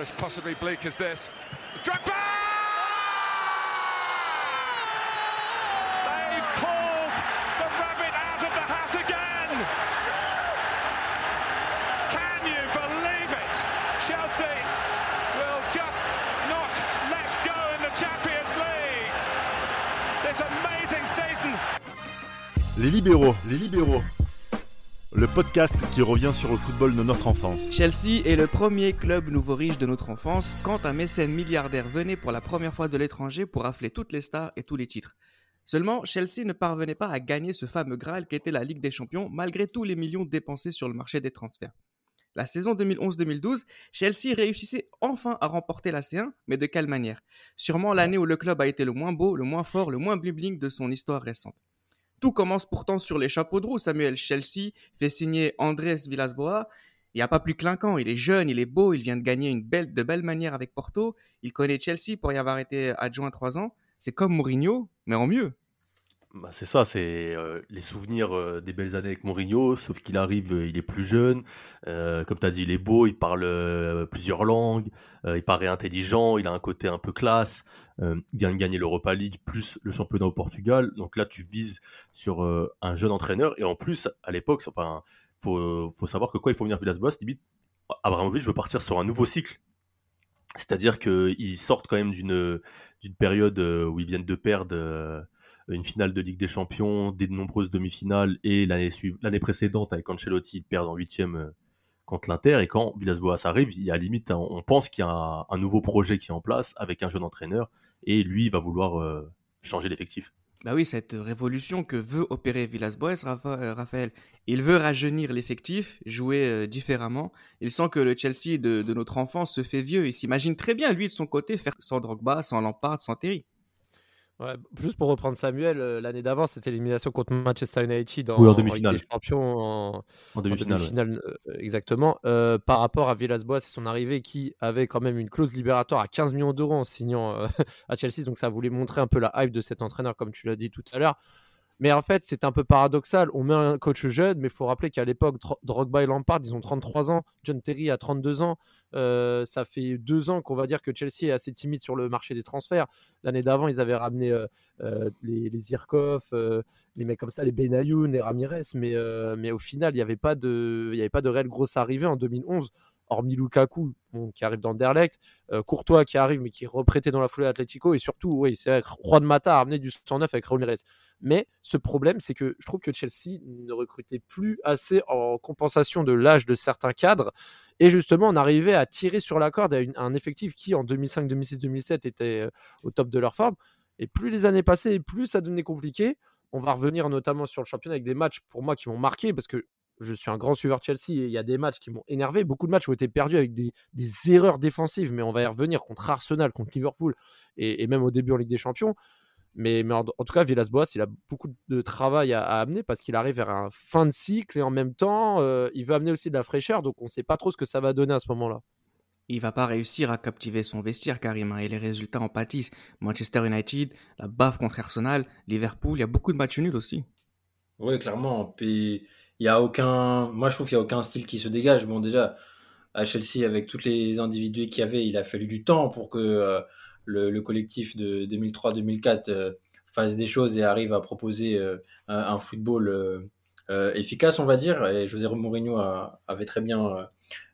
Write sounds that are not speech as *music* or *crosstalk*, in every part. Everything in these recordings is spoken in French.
as possibly bleak as this. Drogba! They've pulled the rabbit out of the hat again! Can you believe it? Chelsea will just not let go in the Champions League. This amazing season. Les libéraux, les libéraux. Le podcast qui revient sur le football de notre enfance. Chelsea est le premier club nouveau riche de notre enfance quand un mécène milliardaire venait pour la première fois de l'étranger pour rafler toutes les stars et tous les titres. Seulement, Chelsea ne parvenait pas à gagner ce fameux Graal qu'était la Ligue des Champions malgré tous les millions dépensés sur le marché des transferts. La saison 2011-2012, Chelsea réussissait enfin à remporter la C1, mais de quelle manière? Sûrement l'année où le club a été le moins beau, le moins fort, le moins bling de son histoire récente. Tout commence pourtant sur les chapeaux de roue. Samuel Chelsea fait signer Andrés Villas-Boas. Il n'y a pas plus clinquant. Il est jeune, il est beau, il vient de gagner une belle, de belles manières avec Porto. Il connaît Chelsea pour y avoir été adjoint trois ans. C'est comme Mourinho, mais en mieux. Bah, c'est ça, c'est les souvenirs des belles années avec Mourinho, sauf qu'il arrive, il est plus jeune, comme tu as dit, il est beau, il parle plusieurs langues, il paraît intelligent, il a un côté un peu classe, il vient de gagner l'Europa League plus le championnat au Portugal, donc là tu vises sur un jeune entraîneur, et en plus, à l'époque, enfin, faut, faut savoir que quoi, il faut venir Villas-Boas, limite, Abramovich veut partir sur un nouveau cycle, c'est-à-dire qu'ils sortent quand même d'une période où ils viennent de perdre une finale de Ligue des Champions, des nombreuses demi-finales, et l'année précédente avec Ancelotti, ils perdent en huitième euh, contre l'Inter, et quand Villas-Boas arrive, il y a limite, on pense qu'il y a un, nouveau projet qui est en place avec un jeune entraîneur, et lui, va vouloir euh, changer l'effectif. Bah oui, cette révolution que veut opérer Villas-Boas, euh, Raphaël, il veut rajeunir l'effectif, jouer différemment. Il sent que le Chelsea de, de, notre enfance se fait vieux. Il s'imagine très bien, lui, de son côté, faire sans Drogba, sans Lampard, sans Terry juste pour reprendre Samuel, euh, l'année d'avant, c'était l'élimination contre Manchester United en, en demi-finale. en, demi-finale. Euh, exactement. Euh, par rapport à Villas-Boas et son arrivée, qui avait quand même une clause libératoire à 15 millions d'euros en signant *laughs* à Chelsea. Donc ça voulait montrer un peu la hype de cet entraîneur, comme tu l'as dit tout à l'heure. Mais en fait, c'est un peu paradoxal. On met un coach jeune, mais il faut rappeler qu'à l'époque, Drogba et Lampard, ils ont 33 ans. John Terry a 32 ans. Euh, ça fait deux ans qu'on va dire que Chelsea est assez timide sur le marché des transferts. L'année d'avant, ils avaient ramené euh, euh, les, les les mecs comme ça, les Benayoun, les Ramirez. Mais, mais au final, il n'y avait, y avait pas de réelle grosse arrivée en 2011 hormis Lukaku qui arrive dans Derlecht, Courtois qui arrive mais qui est reprêté dans la foulée Atletico et surtout, oui, c'est vrai, Juan Mata a du 109 avec Ramirez. Mais ce problème, c'est que je trouve que Chelsea ne recrutait plus assez en compensation de l'âge de certains cadres. Et justement, on arrivait à tirer sur la corde à, un effectif qui, en 2005, 2006, 2007, était au top de leur forme. Et plus les années passaient, plus ça devenait compliqué. On va revenir notamment sur le championnat avec des matchs pour moi qui m'ont marqué parce que je suis un grand suiveur de Chelsea et il y a des matchs qui m'ont énervé. Beaucoup de matchs ont été perdus avec des, erreurs défensives, mais on va y revenir contre Arsenal, contre Liverpool et, même au début en Ligue des Champions. Mais, en, tout cas, Villas-Boas, il a beaucoup de travail à, amener parce qu'il arrive vers un fin de cycle et en même temps, euh, il veut amener aussi de la fraîcheur. Donc, on ne sait pas trop ce que ça va donner à ce moment-là. Il va pas réussir à captiver son vestiaire, Karim, hein, et les résultats en pâtissent. Manchester United, la baffe contre Arsenal, Liverpool, il y a beaucoup de matchs nuls aussi. Oui, clairement. Puis il y a aucun. Moi, je trouve qu'il n'y a aucun style qui se dégage. Bon, déjà, à Chelsea, avec tous les individus qu'il y avait, il a fallu du temps pour que euh, le, collectif de 2003-2004 euh, fasse des choses et arrive à proposer euh, un, football efficace, on va dire. Et José Mourinho avait très bien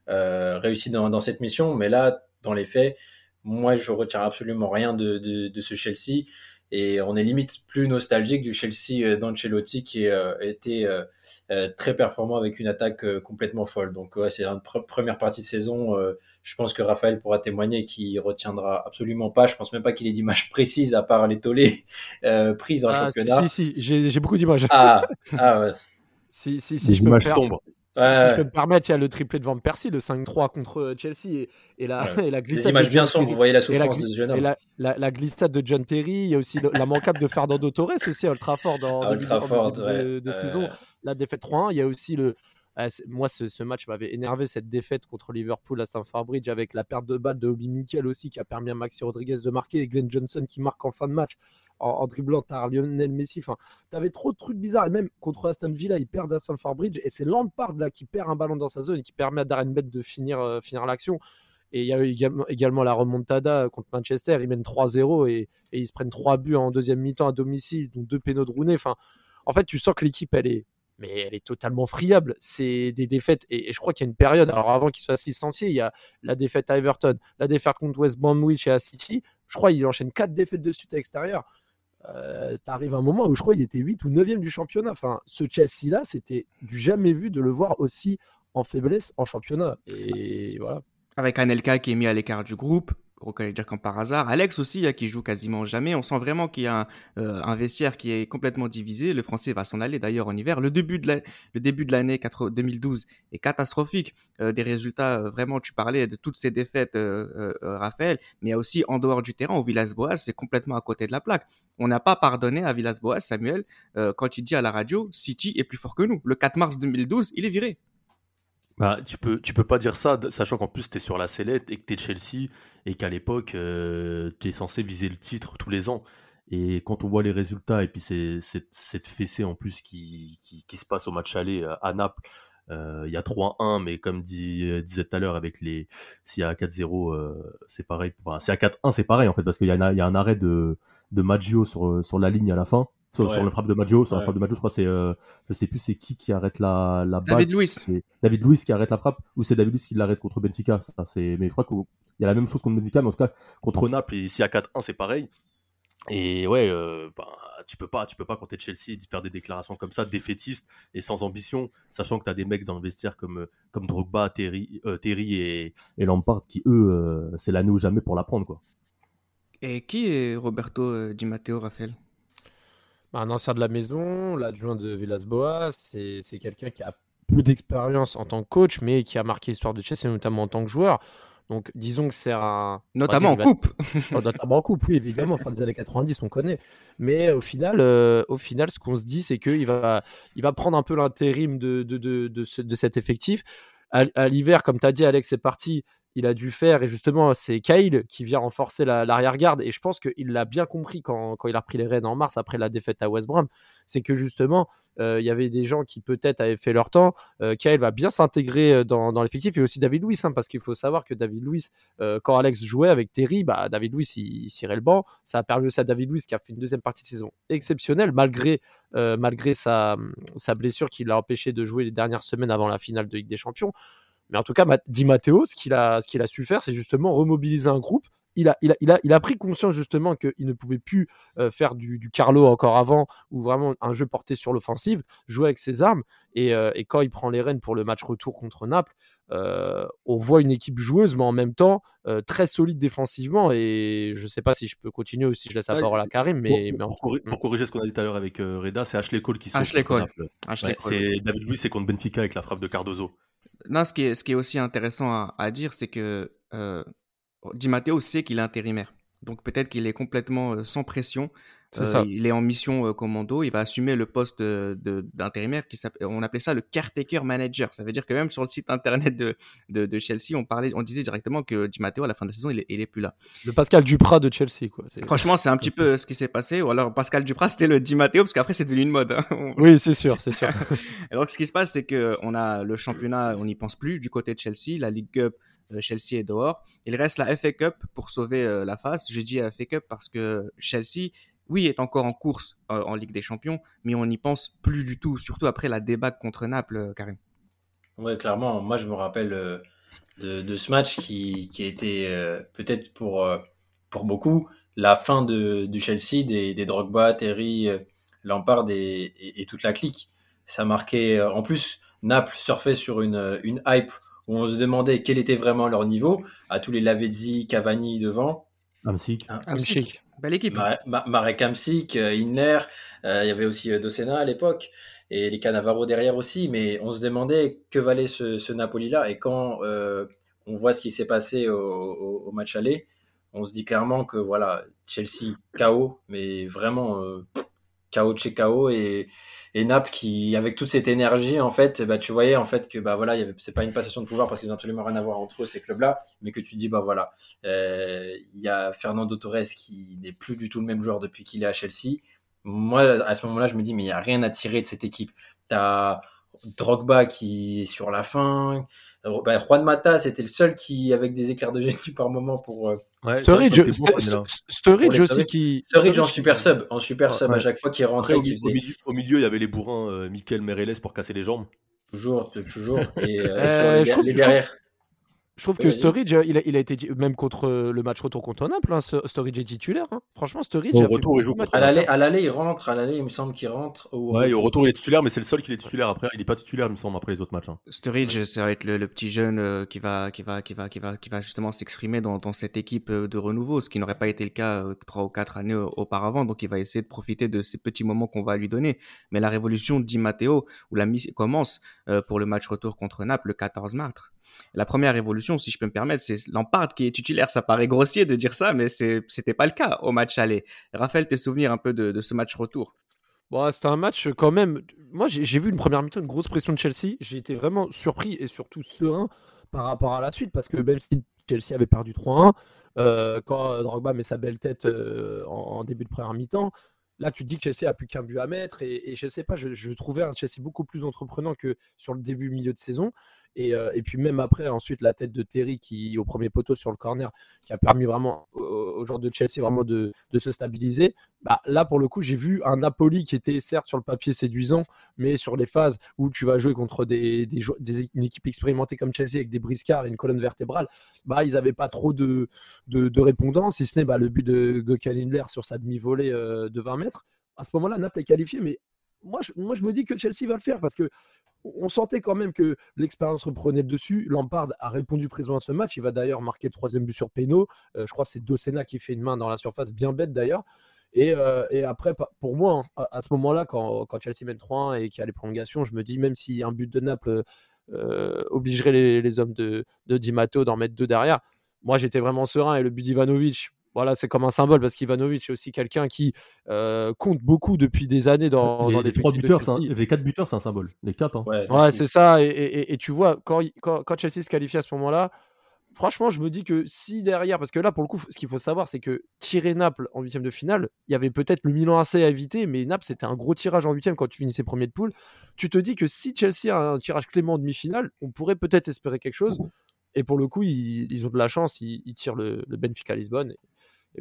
réussi dans, cette mission. Mais là, dans les faits, moi, je retiens absolument rien de, de ce Chelsea. Et on est limite plus nostalgique du Chelsea euh, d'Ancelotti qui a euh, été euh, très performant avec une attaque complètement folle. Donc ouais, c'est une première partie de saison. je pense que Raphaël pourra témoigner qu'il retiendra absolument pas. Je pense même pas qu'il ait d'image précise à part les tollés prises en ah, championnat. Si, si, j'ai beaucoup d'images. Ah, ah ouais. si, si, si. Des images Si, je peux me permettre, il y a le triplé de Van Persie, le 5-3 contre euh, Chelsea et, et, la, *laughs* et la glissade. images bien sombres, vous voyez la souffrance de ce jeune homme. Et la, glissade de John Terry, il y a aussi la manquable de Fernando Torres aussi à Old Trafford en ah, de, de, saison. La défaite 3-1, il y a aussi le, moi, ce, match m'avait énervé, cette défaite contre Liverpool à Stamford Bridge, avec la perte de balle de Obi Mikel aussi, qui a permis à Maxi Rodriguez de marquer, et Glenn Johnson qui marque en fin de match en, dribblant à Lionel Messi. Enfin, tu avais trop de trucs bizarres. Et même contre Aston Villa, ils perdent à Stamford Bridge, et c'est Lampard là qui perd un ballon dans sa zone et qui permet à Darren Bett de finir, euh, finir l'action. Et il y a eu également, la remontada contre Manchester. Ils mènent 3-0 et, ils se prennent 3 buts en deuxième mi-temps à domicile, donc deux pénaux de Rooney. Enfin, en fait, tu sens que l'équipe, elle est, mais elle est totalement friable. C'est des défaites, et, je crois qu'il y a une période, alors avant qu'il se fasse il y a la défaite à Everton, la défaite contre West Bromwich et à City. Je crois qu'il enchaîne quatre défaites de suite à l'extérieur. Euh, T'arrives à un moment où je crois qu'il était 8 ou 9e du championnat. Enfin, ce Chelsea-là, c'était du jamais vu de le voir aussi en faiblesse en championnat. Et voilà. Avec Anelka qui est mis à l'écart du groupe, dire comme par hasard. Alex aussi, hein, qui joue quasiment jamais. On sent vraiment qu'il y a un, euh, vestiaire qui est complètement divisé. Le français va s'en aller d'ailleurs en hiver. Le début de l'année 2012 est catastrophique. Euh, des résultats, euh, vraiment, tu parlais de toutes ces défaites, Raphaël, mais aussi en dehors du terrain, au Villas-Boas, c'est complètement à côté de la plaque. On n'a pas pardonné à Villas-Boas, Samuel, quand il dit à la radio, City est plus fort que nous. Le 4 mars 2012, il est viré. Bah, tu peux, tu peux pas dire ça, sachant qu'en plus tu es sur la sellette et que tu es Chelsea et qu'à l'époque euh, tu es censé viser le titre tous les ans. Et quand on voit les résultats et puis c'est, cette fessée en plus qui, qui, se passe au match aller euh, à Naples, euh, il y a 3-1, mais comme dit, disait tout à l'heure, avec les s'il y a 4-0, c'est pareil. Enfin, s'il y a 4-1, c'est pareil en fait, parce qu'il y, a y a un arrêt de, de Maggio sur, sur la ligne à la fin. Sur, le frappe de Maggio, sur la frappe de Maggio, je crois c'est, euh, je sais plus c'est qui qui arrête la, la balle. David Luiz. David Luiz qui arrête la frappe, ou c'est David Luiz qui l'arrête contre Benfica. Ça, c'est, mais je crois qu'il y a la même chose contre Benfica, mais en tout cas contre Naples, et ici à 4-1, c'est pareil. Et ouais, euh, bah, tu peux pas, tu peux pas quand t'es Chelsea faire des déclarations comme ça, défaitistes et sans ambition, sachant que tu as des mecs dans le vestiaire comme comme Drogba, Terry, euh, Terry et, et, Lampard qui eux, c'est l'année ou jamais pour l'apprendre quoi. Et qui est Roberto Di Matteo, Raphaël un ancien de la maison, l'adjoint de Villas-Boas, c'est quelqu'un qui a peu d'expérience en tant que coach, mais qui a marqué l'histoire de Chelsea, notamment en tant que joueur. Donc, disons que c'est un. Notamment en coupe *laughs* oh, Notamment en coupe, oui, évidemment. Fin des années 90, on connaît. Mais au final, euh, au final ce qu'on se dit, c'est qu'il va, il va prendre un peu l'intérim de, de, de, de, cet effectif. À, à l'hiver, comme tu as dit, Alex, c'est parti il a dû faire. Et justement, c'est Kyle qui vient renforcer l'arrière-garde. et je pense qu'il l'a bien compris quand, il a pris les rênes en mars après la défaite à West Brom. C'est que justement, euh, il y avait des gens qui peut-être avaient fait leur temps. Euh, Kyle va bien s'intégrer euh, dans, l'effectif. Et aussi David Luiz, hein, parce qu'il faut savoir que David Luiz, quand Alex jouait avec Terry, bah, David Luiz, il, cirait le banc. Ça a permis aussi à David Luiz qui a fait une deuxième partie de saison exceptionnelle, malgré, malgré sa, sa blessure qui l'a empêché de jouer les dernières semaines avant la finale de Ligue des Champions. Mais en tout cas, Di Matteo, ce qu'il a, su faire, c'est justement remobiliser un groupe. Il a, il, a, il, a, il a pris conscience justement qu'il ne pouvait plus euh, faire du, du, Carlo encore avant, ou vraiment un jeu porté sur l'offensive, jouer avec ses armes. Et, euh, et, quand il prend les rênes pour le match retour contre Naples, euh, on voit une équipe joueuse, mais en même temps très solide défensivement. Et je ne sais pas si je peux continuer ou si je laisse la parole à Karim. Mais, pour, mais pour, corriger ce qu'on a dit tout à l'heure avec Reda, c'est Ashley Cole qui Ashley Cole. c'est David Luiz, c'est contre Benfica avec la frappe de Cardozo. Non, ce qui est, ce qui est aussi intéressant à, dire, c'est que euh, Di Matteo sait qu'il est intérimaire. Donc peut-être qu'il est complètement euh, sans pression euh, il est en mission euh, commando, il va assumer le poste d'intérimaire qui on appelait ça le caretaker manager. Ça veut dire que même sur le site internet de, de, Chelsea, on parlait, on disait directement que Di Matteo à la fin de la saison, il est, plus là. Le Pascal Duprat de Chelsea, quoi. Franchement, c'est un petit peu ce qui s'est passé. Ou alors Pascal Duprat, c'était le Di Matteo parce qu'après c'est devenu une mode. Hein. *laughs* oui, c'est sûr, c'est sûr. *laughs* alors ce qui se passe, c'est que on a le championnat, on n'y pense plus du côté de Chelsea, la Ligue Cup. Euh, Chelsea est dehors. Il reste la FA Cup pour sauver la face. J'ai dit FA Cup parce que Chelsea oui, est encore en course euh, en Ligue des Champions, mais on n'y pense plus du tout, surtout après la débâcle contre Naples, euh, Karim. Oui, clairement. Moi, je me rappelle euh, de, ce match qui, qui a été peut-être pour, pour beaucoup la fin de, du Chelsea, des, des Drogba, Terry, Lampard et, toute la clique. Ça marquait. En plus, Naples surfait sur une, une hype où on se demandait quel était vraiment leur niveau, à tous les Lavezzi, Cavani devant. Amsic. Amsic. Belle équipe. Marek Hamsik, euh, euh, il y avait aussi euh, Docena à l'époque, et les Canavaro derrière aussi, mais on se demandait que valait ce, Napoli-là, et quand on voit ce qui s'est passé au, match aller, on se dit clairement que voilà, Chelsea KO, mais vraiment KO chez KO, et et Naples qui avec toute cette énergie en fait bah tu voyais en fait que bah voilà c'est pas une passation de pouvoir parce qu'ils n'ont absolument rien à voir entre eux ces clubs là mais que tu dis bah voilà euh, il y a Fernando Torres qui n'est plus du tout le même joueur depuis qu'il est à Chelsea. Moi à ce moment là je me dis mais il y a rien à tirer de cette équipe. T'as Drogba qui est sur la fin bah, Juan Mata, c'était le seul qui, avec des éclairs de génie par moment pour. Sturridge, Sturridge aussi qui. Sturridge en super sub, en super sub à chaque fois qu'il rentrait. Au, au, milieu, il y avait les bourrins euh, Michael Mereles pour casser les jambes. Toujours, toujours. Et, euh, les, derrière. Je trouve que Sturridge, il a, il a, été même contre euh, le match retour contre Naples, hein, Sturridge est titulaire. Hein. Franchement, Sturridge. Au retour, il joue contre. À l'aller, il rentre. À l'aller, il me semble qu'il rentre. Au... Ouais, au retour, il est titulaire, mais c'est le seul qui est titulaire. Après, il n'est pas titulaire, il me semble, après les autres matchs. Hein. Sturridge, ça va être le, petit jeune euh, qui va, qui va, qui va, qui va, qui va justement s'exprimer dans, dans, cette équipe euh, de renouveau, ce qui n'aurait pas été le cas trois ou quatre années auparavant. Donc, il va essayer de profiter de ces petits moments qu'on va lui donner. Mais la révolution Di Matteo, où la mise commence pour le match retour contre Naples le 14 mars. La première évolution, si je peux me permettre, c'est Lampard qui est titulaire. Ça paraît grossier de dire ça, mais c'était pas le cas au match aller. Raphaël, tes souvenirs un peu de, ce match retour? Bon, c'était un match quand même. Moi, j'ai vu une première mi-temps, une grosse pression de Chelsea. J'ai été vraiment surpris et surtout serein par rapport à la suite parce que même si Chelsea avait perdu 3-1, euh, quand Drogba met sa belle tête euh, en, début de première mi-temps, là tu te dis que Chelsea a plus qu'un but à mettre et, je sais pas, je, je, trouvais un Chelsea beaucoup plus entreprenant que sur le début milieu de saison. Euh, et, puis même après, ensuite, la tête de Terry qui, au premier poteau sur le corner, qui a permis vraiment au, joueur de Chelsea vraiment de, se stabiliser. Bah, là, pour le coup, j'ai vu un Napoli qui était certes sur le papier séduisant, mais sur les phases où tu vas jouer contre des, une équipe expérimentée comme Chelsea avec des briscards et une colonne vertébrale, bah, ils n'avaient pas trop de, de, répondants, si ce n'est bah, le but de Gökhan sur sa demi-volée euh, de 20 mètres. À ce moment-là, Naples est qualifié, mais moi je, moi, je me dis que Chelsea va le faire parce que on sentait quand même que l'expérience reprenait le dessus. Lampard a répondu présent à ce match. Il va d'ailleurs marquer le troisième but sur Peno. Euh, je crois que c'est Dossena qui fait une main dans la surface, bien bête d'ailleurs. Et, euh, après, pour moi, hein, à, ce moment-là, quand, Chelsea mène 3-1 et qu'il y a les prolongations, je me dis, même si un but de Naples euh, obligerait les, hommes de, de Di Matteo d'en mettre deux derrière, moi j'étais vraiment serein. Et le but d'Ivanovic, voilà, c'est comme un symbole parce qu'Ivanovic est aussi quelqu'un qui euh, compte beaucoup depuis des années dans, les, trois buteurs, les quatre buteurs, c'est un symbole. Les quatre. Hein. Ouais, c'est ça. Et, tu vois, quand, quand, Chelsea se qualifie à ce moment-là, franchement, je me dis que si derrière, parce que là, pour le coup, ce qu'il faut savoir, c'est que tirer Naples en huitième de finale, il y avait peut-être le Milan AC à éviter, mais Naples, c'était un gros tirage en huitième quand tu finissais premier de poule. Tu te dis que si Chelsea a un tirage clément en demi-finale, on pourrait peut-être espérer quelque chose. Et pour le coup, ils, ont de la chance, ils, tirent le, le Benfica Lisbonne. Et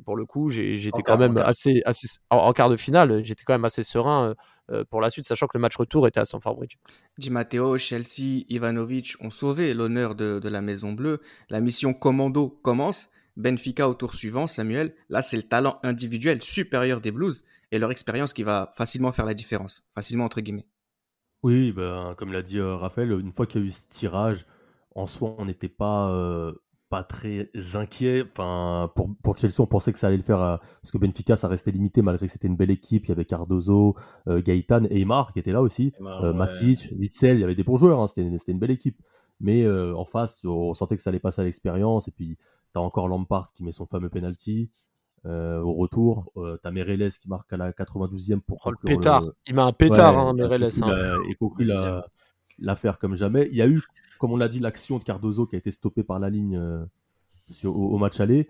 pour le coup, j'étais quand même assez, assez en, quart de finale, j'étais quand même assez serein euh, pour la suite, sachant que le match retour était à Stamford Bridge. Di Matteo, Chelsea, Ivanovic ont sauvé l'honneur de, de, la Maison Bleue. La mission commando commence. Benfica au tour suivant, Samuel. Là, c'est le talent individuel supérieur des Blues et leur expérience qui va facilement faire la différence, facilement entre guillemets. Oui, ben, comme l'a dit euh, Raphaël, une fois qu'il y a eu ce tirage, en soi, on n'était pas euh, pas très inquiet. Enfin, pour, pour, Chelsea, on pensait que ça allait le faire euh, parce que Benfica, ça restait limité malgré que c'était une belle équipe. Il y avait Cardozo, euh, Gaëtan et Aymar qui étaient là aussi. Euh, Matic, Witzel, il y avait des bons joueurs. Hein, c'était, une belle équipe. Mais en face, on sentait que ça allait passer à l'expérience. Et puis, tu as encore Lampard qui met son fameux penalty. au retour, tu as Mereles qui marque à la 92e pour oh, le pétard. Il met un pétard, hein, Mereles. Hein. Il conclut l'affaire comme jamais. Il y a eu comme on l'a dit, l'action de Cardozo qui a été stoppée par la ligne euh, au, match aller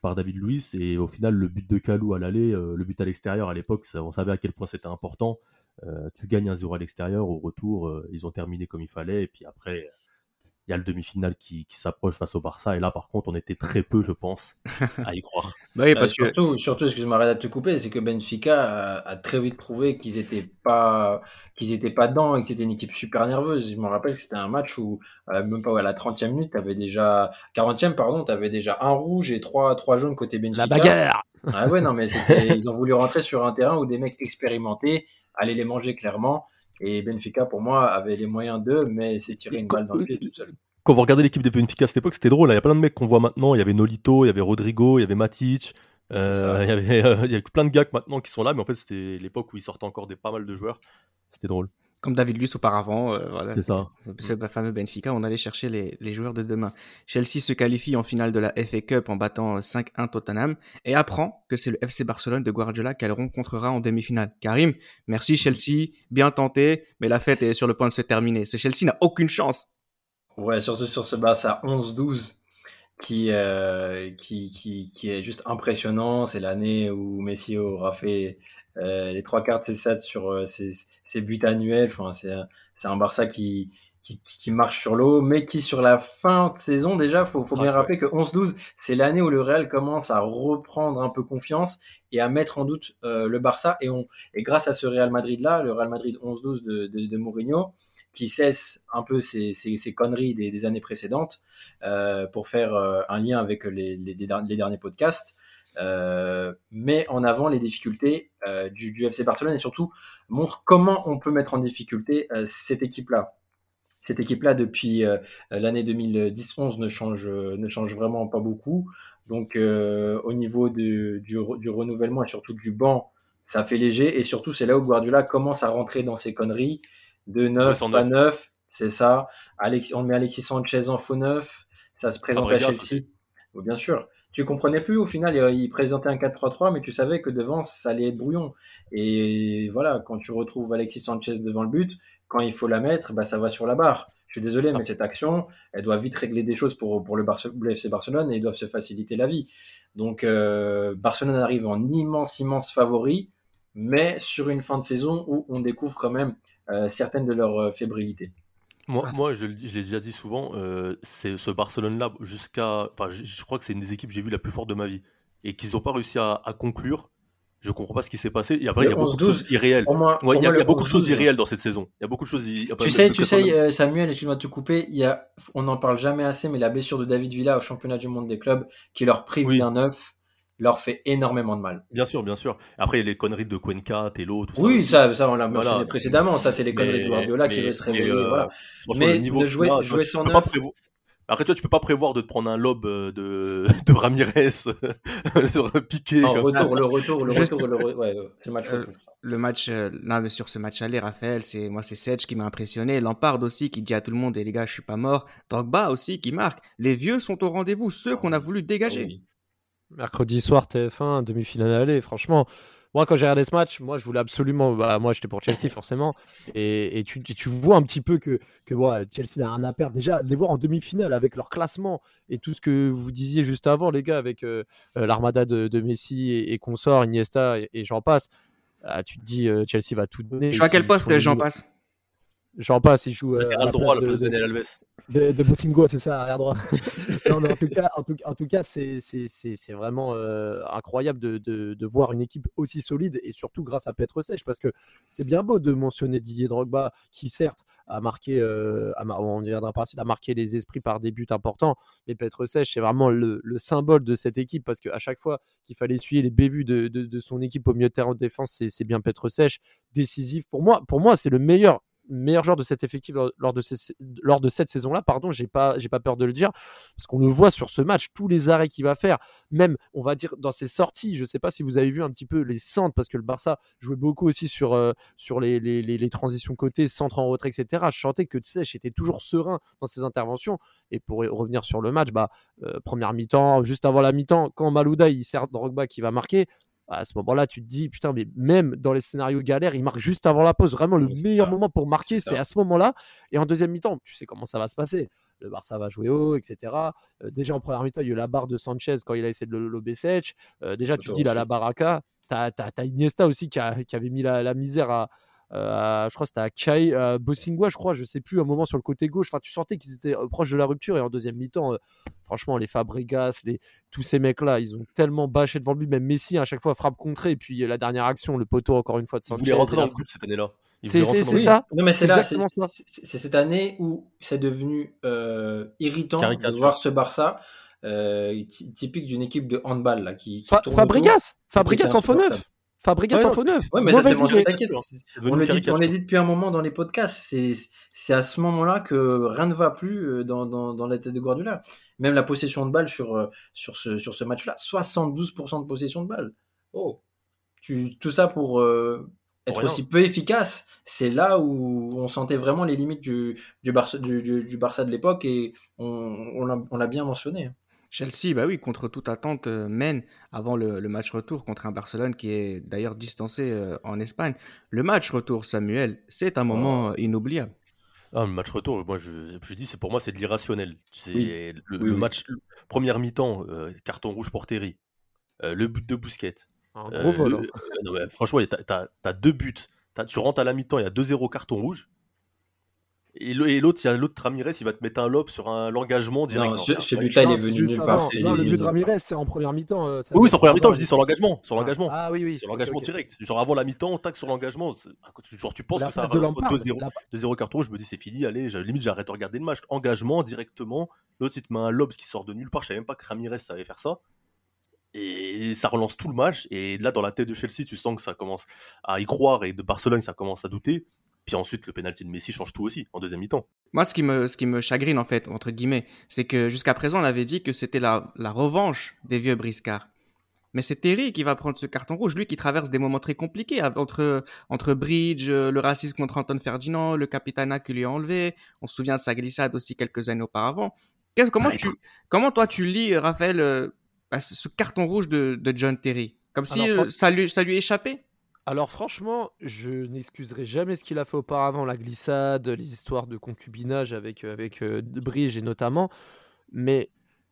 par David Luiz et au final le but de Kalou à l'aller, euh, le but à l'extérieur à l'époque, on savait à quel point c'était important. Euh, tu gagnes un 0 à l'extérieur, au retour ils ont terminé comme il fallait et puis après il y a le demi-finale qui, s'approche face au Barça. Et là, par contre, on était très peu, je pense, *laughs* à y croire. Bah oui, parce que... surtout, surtout excuse-moi de te couper, c'est que Benfica a, très vite prouvé qu'ils n'étaient pas, qu'ils étaient pas dedans et que c'était une équipe super nerveuse. Je me rappelle que c'était un match où, euh, même pas à la 30e minute, tu avais déjà, 40e, pardon, tu avais déjà un rouge et trois, trois jaunes côté Benfica. La bagarre Ah ouais, non, mais ils ont voulu rentrer sur un terrain où des mecs expérimentés allaient les manger clairement. Et Benfica, pour moi, avait les moyens d'eux, mais c'est tiré une balle dans le pied tout seul. Quand vous regardez l'équipe de Benfica à cette époque, c'était drôle. Il y a plein de mecs qu'on voit maintenant. Il y avait Nolito, il y avait Rodrigo, il y avait Matic. Euh, *laughs* il, y avait, euh, il y a plein de gars maintenant qui sont là, mais en fait, c'était l'époque où ils sortaient encore des pas mal de joueurs. C'était drôle. Comme David Luiz auparavant. Euh, voilà, c'est ça. C'est le fameux Benfica. On allait chercher les, les, joueurs de demain. Chelsea se qualifie en finale de la FA Cup en battant 5-1 Tottenham et apprend que c'est le FC Barcelone de Guardiola qu'elle rencontrera en demi-finale. Karim, merci Chelsea, bien tenté, mais la fête est sur le point de se terminer. Ce Chelsea n'a aucune chance. Ouais, surtout sur ce Barça 11-12 qui, euh, qui, qui, qui, est juste impressionnant. C'est l'année où Messi aura fait euh, les trois quarts de ses stats sur euh, ses, ses, buts annuels. Enfin, c'est un Barça qui, qui, marche sur l'eau, mais qui sur la fin de saison déjà, faut, faut bien rappeler que 11-12, c'est l'année où le Real commence à reprendre un peu confiance et à mettre en doute euh, le Barça. Et, on, et grâce à ce Real Madrid là, le Real Madrid 11-12 de, de, Mourinho, qui cesse un peu ces, ces, conneries des, années précédentes euh, pour faire euh, un lien avec les, les, derniers podcasts. Euh, met en avant les difficultés du, du, FC Barcelone et surtout montre comment on peut mettre en difficulté cette équipe-là cette équipe-là, depuis euh, l'année 2010-11, ne change, ne change vraiment pas beaucoup. Donc, euh, au niveau du, du, renouvellement et surtout du banc, ça fait léger. Et surtout, c'est là où Guardiola commence à rentrer dans ses conneries. De 9, pas 9, c'est ça. Alex, on met Alexis Sanchez en faux 9. Ça se présente à Chelsea. bien sûr. Tu comprenais plus au final, il présentait un 4-3-3, mais tu savais que devant, ça allait être brouillon. Et voilà, quand tu retrouves Alexis Sanchez devant le but, quand il faut la mettre, bah, ça va sur la barre. Je suis désolé, mais cette action, elle doit vite régler des choses pour, pour le, FC Barcelone et ils doivent se faciliter la vie. Donc, euh, Barcelone arrive en immense, immense favori, mais sur une fin de saison où on découvre quand même euh, certaines de leurs euh, fébrilités. Moi, ah. moi je, je l'ai déjà dit souvent, c'est ce Barcelone-là, jusqu'à. Enfin, je, crois que c'est une des équipes que j'ai vu la plus forte de ma vie. Et qu'ils n'ont pas réussi à, à conclure je comprends pas ce qui s'est passé. Et après, il y a beaucoup de choses irréelles. il y a, beaucoup de choses irréelles dans cette saison. Il y a beaucoup de choses. Tu sais, tu sais, euh, Samuel, excuse-moi de te couper. Il y a, on n'en parle jamais assez, mais la blessure de David Villa au championnat du monde des clubs, qui leur prive d'un neuf, leur fait énormément de mal. Bien sûr, bien sûr. Après, il y a les conneries de Cuenca, Telo, tout ça. Oui, ça, ça, on l'a mentionné précédemment. Ça, c'est les conneries de Guardiola qui veulent se réveiller. Euh, voilà. Mais le niveau de jouer, jouer sans neuf. Après, toi, tu peux pas prévoir de te prendre un lob euh, de, *laughs* de Ramirez *laughs* sur piqué. Non, retour, le retour, le retour, le retour, ouais, le match. Euh, le match, euh, là, mais sur ce match aller, Raphaël, c'est moi, c'est Sedge qui m'a impressionné. Lampard aussi qui dit à tout le monde, et eh, les gars, je suis pas mort. Drogba aussi qui marque. Les vieux sont au rendez-vous, ceux qu'on a voulu dégager. Mercredi soir, TF1, demi-finale aller. Franchement, moi, quand j'ai regardé ce match, moi, je voulais absolument. Bah, moi, j'étais pour Chelsea, *laughs* forcément. Et, tu, tu, vois un petit peu que, que Chelsea n'a rien à perdre. Déjà, les voir en demi-finale avec leur classement et tout ce que vous disiez juste avant, les gars, avec euh, euh, l'armada de, Messi et, et consorts, Iniesta et, j'en passe. Ah, tu te dis, euh, Chelsea va tout donner. Je suis à quel poste j'en passe J'en passe, il joue. Euh, à droit, le de, Alves. De, de c'est ça, arrière droit. *laughs* non, mais en tout cas, en tout, en tout cas c'est vraiment euh, incroyable de, de, voir une équipe aussi solide et surtout grâce à Petre Sèche parce que c'est bien beau de mentionner Didier Drogba qui, certes, a marqué, euh, on y reviendra par suite, a marqué les esprits par des buts importants, mais Petre Sèche, c'est vraiment le, le, symbole de cette équipe parce qu'à chaque fois qu'il fallait essuyer les bévues de, de, son équipe au milieu de terrain de défense, c'est bien Petre Sèche, décisif. Pour moi, pour moi c'est le meilleur meilleur joueur de cet effectif lors, de, cette saison-là, pardon, j'ai pas, j'ai pas peur de le dire, parce qu'on le voit sur ce match, tous les arrêts qu'il va faire, même, on va dire, dans ses sorties, je sais pas si vous avez vu un petit peu les centres, parce que le Barça jouait beaucoup aussi sur, euh, sur les, transitions côté, centre en retrait, etc. Je sentais que Tsech était toujours serein dans ses interventions, et pour revenir sur le match, bah, euh, première mi-temps, juste avant la mi-temps, quand Malouda, il sert Drogba qui va marquer, à ce moment-là, tu te dis, putain, mais même dans les scénarios galères, il marque juste avant la pause. Vraiment, le meilleur moment pour marquer, c'est à ce moment-là. Et en deuxième mi-temps, tu sais comment ça va se passer. Le Barça va jouer haut, etc. Euh, déjà en première mi-temps, il y a eu la barre de Sanchez quand il a essayé de le lober. Euh, déjà, tu te dis, là, la baraka. Tu as, Iniesta aussi qui, qui avait mis la, la misère à, euh, je crois que c'était à Kai euh, Bossingwa, je crois, je sais plus, un moment sur le côté gauche. Enfin, tu sentais qu'ils étaient euh, proches de la rupture et en deuxième mi-temps, franchement, les Fabregas, les, tous ces mecs-là, ils ont tellement bâché devant lui. Même Messi, à chaque fois, frappe contrée. Et puis la dernière action, le poteau, encore une fois, de Sanchez. Il voulait rentrer dans le cette année-là. C'est ça. Non, mais c'est là, c'est cette année où c'est devenu irritant de voir ce Barça. typique d'une équipe de handball là, qui, qui Fabregas, Fabregas en faux neuf. Fabregas en faux neuf. Ouais, mais ça, on, le dit, on l'a dit depuis un moment dans les podcasts. C'est à ce moment-là que rien ne va plus euh, dans, dans, dans, la tête de Guardiola. Même la possession de balle sur, euh, sur ce, sur ce match-là, 72% de possession de balle. Oh. Tu, tout ça pour euh, être aussi peu efficace. C'est là où on sentait vraiment les limites du, du, Barça, du, du Barça de l'époque et on, on l'a bien mentionné. Chelsea, bah oui, contre toute attente, euh, mène avant le, match retour contre un Barcelone qui est d'ailleurs distancé euh, en Espagne. Le match retour, Samuel, c'est un moment oh. inoubliable. Ah, le match retour, moi je, dis, c'est pour moi c'est de l'irrationnel. C'est le, match première mi-temps, euh, carton rouge pour Terry, le but de Bousquet. Un gros vol. franchement, tu as, deux buts. tu rentres à la mi-temps, il y a 2-0 carton rouge. Et l'autre, il y a l'autre Ramirez, il va te mettre un lob sur un l'engagement direct. Non, ce, but-là, il est venu nulle part. Non, le but de Ramirez, c'est en première mi-temps. Euh, oui, c'est en première mi-temps, je dis sur l'engagement. Sur l'engagement. Ah oui, oui. Sur l'engagement direct. Genre avant la mi-temps, tac sur l'engagement. Genre, tu penses que ça va 2-0 2-0 carton, je me dis c'est fini, allez, limite j'arrête de regarder le match. Engagement directement. L'autre, il te met un lob qui sort de nulle part. Je savais même pas que Ramirez savait faire ça. Et ça relance tout le match. Et là, dans la tête de Chelsea, tu sens que ça commence à y croire. Et de Barcelone, ça commence à douter. Puis ensuite, le penalty de Messi change tout aussi en deuxième mi-temps. Moi, ce qui me, ce qui me chagrine, en fait, entre guillemets, c'est que jusqu'à présent, on avait dit que c'était la, la revanche des vieux briscards. Mais c'est Terry qui va prendre ce carton rouge, lui qui traverse des moments très compliqués entre, entre Bridge, euh, le racisme contre Anton Ferdinand, le capitana qui lui a enlevé. On se souvient de sa glissade aussi quelques années auparavant. Comment, tu, comment toi tu lis, Raphaël, euh, bah, ce carton rouge de, de John Terry? Comme si euh, ça, lui, ça lui échappait? Alors franchement, je n'excuserai jamais ce qu'il a fait auparavant, la glissade, les histoires de concubinage avec, euh, avec euh, Bridge et notamment. Mais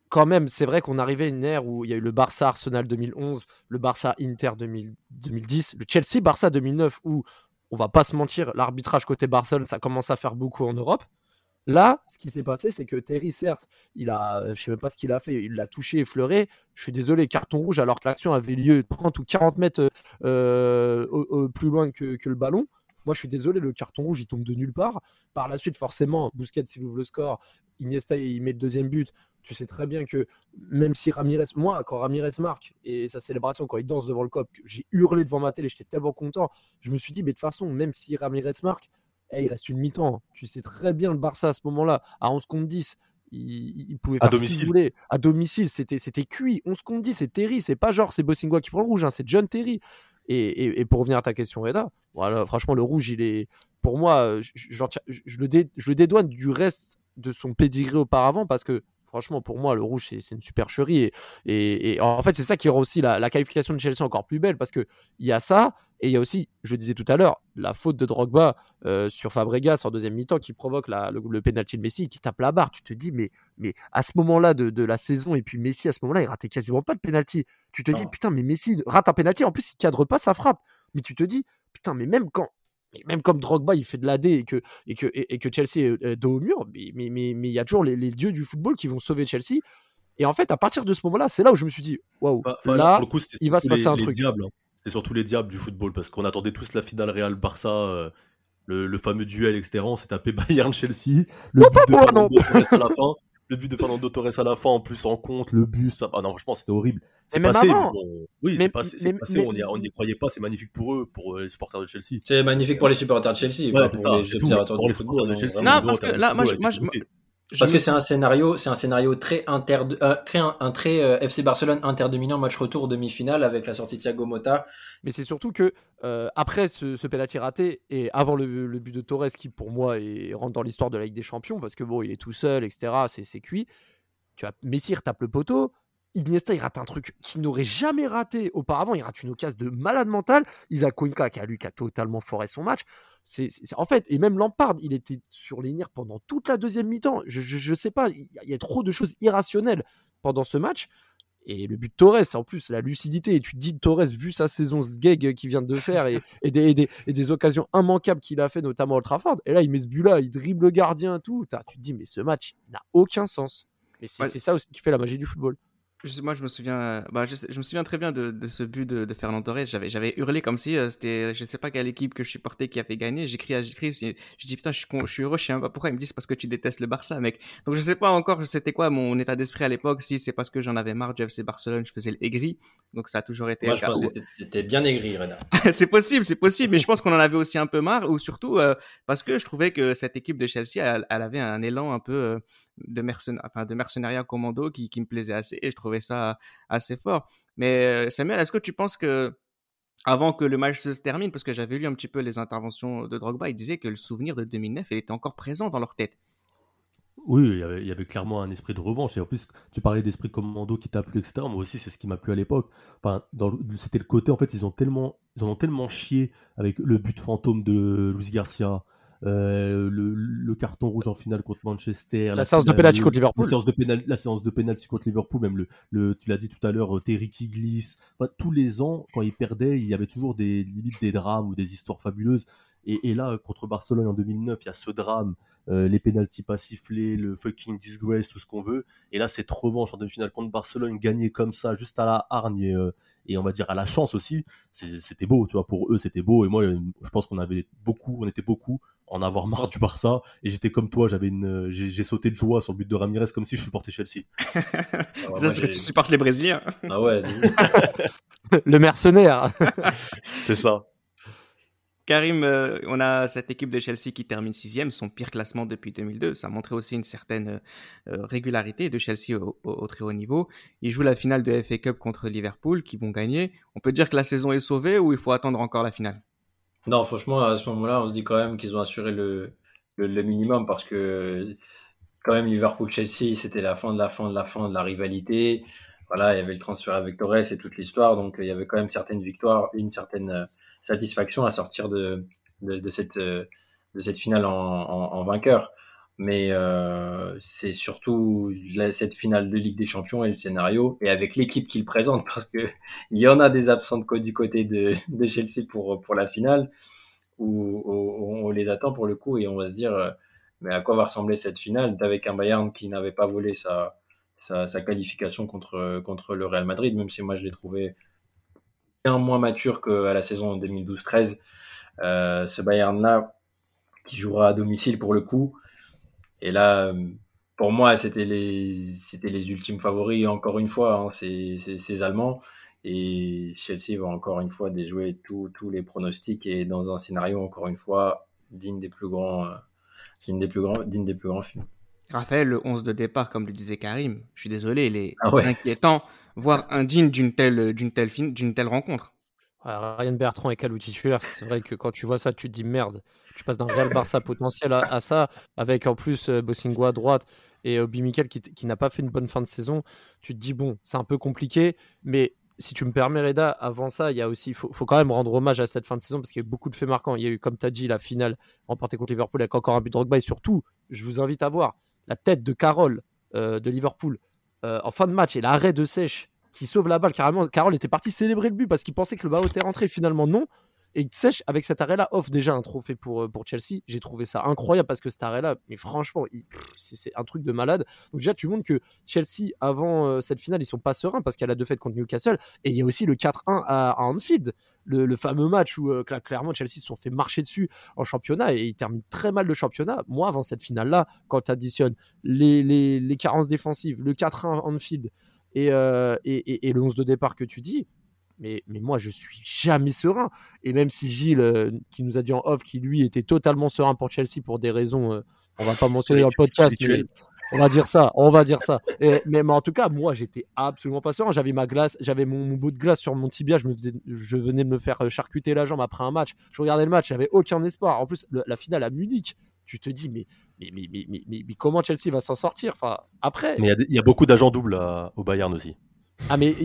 quand même, c'est vrai qu'on arrivait à une ère où il y a eu le Barça Arsenal 2011, le Barça Inter 2010, le Chelsea Barça 2009 où on va pas se mentir, l'arbitrage côté Barcelone, ça commence à faire beaucoup en Europe. Là, ce qui s'est passé, c'est que Terry, certes, il a, euh, je sais même pas ce qu'il a fait, il l'a touché, effleuré. Je suis désolé, carton rouge, alors que l'action avait lieu 30 ou 40 mètres euh, plus loin que, le ballon. Moi, je suis désolé, le carton rouge, il tombe de nulle part. Par la suite, forcément, Bousquet, s'il ouvre le score, Iniesta, il met le deuxième but. Tu sais très bien que même si Ramirez, moi, quand Ramirez marque et sa célébration, quand il danse devant le cop, j'ai hurlé devant ma télé, j'étais tellement content. Je me suis dit, mais de toute façon, même si Ramirez marque, eh, il reste une mi-temps. Tu sais très bien le Barça à ce moment-là, à 11 contre 10. Il, pouvait faire à domicile. ce qu'il voulait. À domicile, c'était, c'était cuit. 11 contre 10, c'est Terry. C'est pas genre c'est Bossingua qui prend le rouge, hein, c'est John Terry. Et, pour revenir à ta question, Reda, voilà, franchement, le rouge, il est. Pour moi, je, je, le, je le dédouane du reste de son pedigree auparavant parce que Franchement, pour moi, le rouge, c'est une supercherie. Et, et, en fait, c'est ça qui rend aussi la, qualification de Chelsea encore plus belle parce qu'il y a ça et il y a aussi, je le disais tout à l'heure, la faute de Drogba euh, sur Fabregas en deuxième mi-temps qui provoque la, le, le penalty de Messi qui tape la barre. Tu te dis, mais, mais à ce moment-là de, la saison, et puis Messi, à ce moment-là, il ratait quasiment pas de penalty. Tu te dis, putain, mais Messi rate un penalty. En plus, il cadre pas sa frappe. Mais tu te dis, putain, mais même quand, même comme Drogba, il fait de l'AD et que, et, que, et, que Chelsea est dos au mur, mais il mais, mais, y a toujours les, dieux du football qui vont sauver Chelsea. Et en fait, à partir de ce moment-là, c'est là où je me suis dit, waouh, là, il va se passer un truc. Hein. C'est surtout les diables du football parce qu'on attendait tous la finale Real Barça, euh, le, fameux duel, etc. On s'est tapé *laughs* Bayern Chelsea, le but de Fernando à la fin le but de Fernando Torres à la fin, en plus en compte, le but, ça... ah non, franchement, c'était horrible. C'est passé, oui, c'est passé, passé on n'y croyait pas, c'est magnifique pour eux, pour euh, les supporters de Chelsea. C'est magnifique pour les supporters de Chelsea, ouais, c'est ça, pour, les, supporters de Chelsea. Non, parce que là, moi, parce que c'est un scénario, c'est un scénario très inter, euh, très un, très euh, FC Barcelone interdominant match retour demi-finale avec la sortie de Thiago Motta. Mais c'est surtout que euh, après ce, ce penalty raté et avant le, but de Torres qui pour moi est, rentre dans l'histoire de la Ligue des Champions parce que bon il est tout seul etc c'est cuit. Tu as Messi tape le poteau, Iniesta, il rate un truc qu'il n'aurait jamais raté auparavant. Il rate une occasion de malade mental. Isaac Cuenca, qui a lui, qui a totalement foré son match. C'est, en fait, et même Lampard, il était sur les nerfs pendant toute la deuxième mi-temps. Je, ne sais pas, il y, a trop de choses irrationnelles pendant ce match. Et le but de Torres, en plus, la lucidité. Et tu te dis, Torres, vu sa saison gag qu'il vient de faire et, *laughs* et, des, et, des, occasions immanquables qu'il a fait, notamment au Trafford. Et là, il met ce but-là, il dribble le gardien tout. Tu te dis, mais ce match n'a aucun sens. Mais c'est ça aussi qui fait la magie du football moi, je me souviens, bah, je, je, me souviens très bien de, de ce but de, de Fernand Torres. J'avais, j'avais hurlé comme si euh, c'était, je sais pas quelle équipe que je supportais qui avait gagné. J'écris à j'écris, je dis putain, je suis, je suis heureux, je sais même pas pourquoi. Il me dit c'est parce que tu détestes le Barça, mec. Donc je sais pas encore c'était quoi mon état d'esprit à l'époque. Si c'est parce que j'en avais marre du FC Barcelone, je faisais le aigri. Donc ça a toujours été. Moi, je pense que t'étais bien aigri, Reda. *laughs* c'est possible, c'est possible. Mais je pense qu'on en avait aussi un peu marre, ou surtout euh, parce que je trouvais que cette équipe de Chelsea, elle, elle avait un élan un peu euh, de, enfin, de mercenariat commando qui, me plaisait assez et je trouvais ça assez fort. Mais euh, Samuel, est-ce que tu penses que avant que le match se termine, parce que j'avais lu un petit peu les interventions de Drogba, il disait que le souvenir de 2009, il était encore présent dans leur tête? Oui, il y, avait, clairement un esprit de revanche. Et en plus, tu parlais d'esprit commando qui t'a plu, etc. Moi aussi, c'est ce qui m'a plu à l'époque. Enfin, c'était le côté, en fait, ils ont tellement, ils en ont tellement chié avec le but fantôme de Luis Garcia, euh, le, carton rouge en finale contre Manchester, la, séance de penalty contre Liverpool, la séance de pénalty, la séance de penalty contre Liverpool, même le, tu l'as dit tout à l'heure, euh, Terry qui glisse. tous les ans, quand ils perdaient, il y avait toujours des limites des drames ou des histoires fabuleuses. Et, là, contre Barcelone en 2009, il y a ce drame, euh, les pénalties pas sifflés, le fucking disgrace, tout ce qu'on veut. Et là, cette revanche en demi-finale contre Barcelone, gagner comme ça, juste à la hargne et, euh, et on va dire à la chance aussi, c'était beau, tu vois. Pour eux, c'était beau. Et moi, je pense qu'on avait beaucoup, on était beaucoup en avoir marre du Barça. Et j'étais comme toi, j'avais une, j'ai sauté de joie sur le but de Ramirez comme si je supportais Chelsea. ah, *laughs* ça, que tu supportes les Brésiliens. Ah ouais. *laughs* le mercenaire. C'est ça. Karim, euh, on a cette équipe de Chelsea qui termine sixième, son pire classement depuis 2002. Ça montrait aussi une certaine euh, régularité de Chelsea au, très haut niveau. Ils jouent la finale de FA Cup contre Liverpool, qui vont gagner. On peut dire que la saison est sauvée ou il faut attendre encore la finale? Non, franchement, à ce moment-là, on se dit quand même qu'ils ont assuré le, minimum parce que quand même Liverpool-Chelsea, c'était la fin de la fin de la fin de la rivalité. Voilà, il y avait le transfert avec Torres et toute l'histoire, donc il y avait quand même certaines victoires, une certaine euh, satisfaction à sortir de, de, cette, de cette finale en, vainqueur. Mais euh, c'est surtout cette finale de Ligue des Champions et le scénario, et avec l'équipe qu'il présente, parce qu'il *laughs* y en a des absents du côté de, de, Chelsea pour, pour la finale, où, on les attend pour le coup, et on va se dire, euh, mais à quoi va ressembler cette finale? Avec un Bayern qui n'avait pas volé sa, sa, sa, qualification contre, contre le Real Madrid, même si moi je l'ai trouvé moins mature qu'à la saison 2012-13. Euh, ce Bayern-là, qui jouera à domicile pour le coup. Et là, pour moi, c'était les, les ultimes favoris, encore une fois, hein, c'est ces Allemands. Et Chelsea va encore une fois déjouer tous les pronostics et dans un scénario, encore une fois, digne des plus grands, euh, digne des plus grands, digne des plus grands films. Raphaël, le 11 de départ, comme le disait Karim, je suis désolé, il est ah inquiétant, voire indigne d'une telle, d'une telle, d'une telle rencontre. Ryan Bertrand et Calou titulaire, c'est vrai que quand tu vois ça, tu te dis merde. Tu passes d'un Real Barça potentiel à, ça, avec en plus euh, Bossingo à droite et Obi Mikel qui, qui n'a pas fait une bonne fin de saison. Tu te dis bon, c'est un peu compliqué, mais si tu me permets, Reda, avant ça, il y a aussi, faut, faut quand même rendre hommage à cette fin de saison parce qu'il y a eu beaucoup de faits marquants. Il y a eu, comme tu as dit, la finale remportée contre Liverpool avec encore un but de Drogba et surtout, je vous invite à voir la tête de Carole euh, de Liverpool euh, en fin de match et l'arrêt de sèche qui sauve la balle carrément. Carole était parti célébrer le but parce qu'il pensait que le ballon était rentré. Finalement, non. Et Sèche, avec cet arrêt-là, offre déjà un trophée pour, euh, pour Chelsea. J'ai trouvé ça incroyable parce que cet arrêt-là, mais franchement, c'est un truc de malade. Donc, déjà, tu montres que Chelsea, avant euh, cette finale, ils sont pas sereins parce qu'il y a la défaite contre Newcastle. Et il y a aussi le 4-1 à, Anfield, le, fameux match où euh, clairement Chelsea se sont fait marcher dessus en championnat et ils terminent très mal le championnat. Moi, avant cette finale-là, quand tu additionnes les, carences défensives, le 4-1 à Anfield, et, et, le 11 de départ que tu dis, mais, mais moi je suis jamais serein. Et même si Gilles, euh, qui nous a dit en off, qui lui était totalement serein pour Chelsea pour des raisons, euh, on va pas mentionner dans le podcast, mais on va dire ça, on va dire ça. Et, mais, en tout cas, moi j'étais absolument pas serein. J'avais ma glace, j'avais mon, bout de glace sur mon tibia, je, me faisais, je venais de me faire charcuter la jambe après un match. Je regardais le match, j'avais aucun espoir. En plus, la finale à Munich, tu te dis, mais, mais, mais, mais, mais, comment Chelsea va s'en sortir? Enfin, après... Mais il y, a beaucoup d'agents doubles au Bayern aussi. Ah mais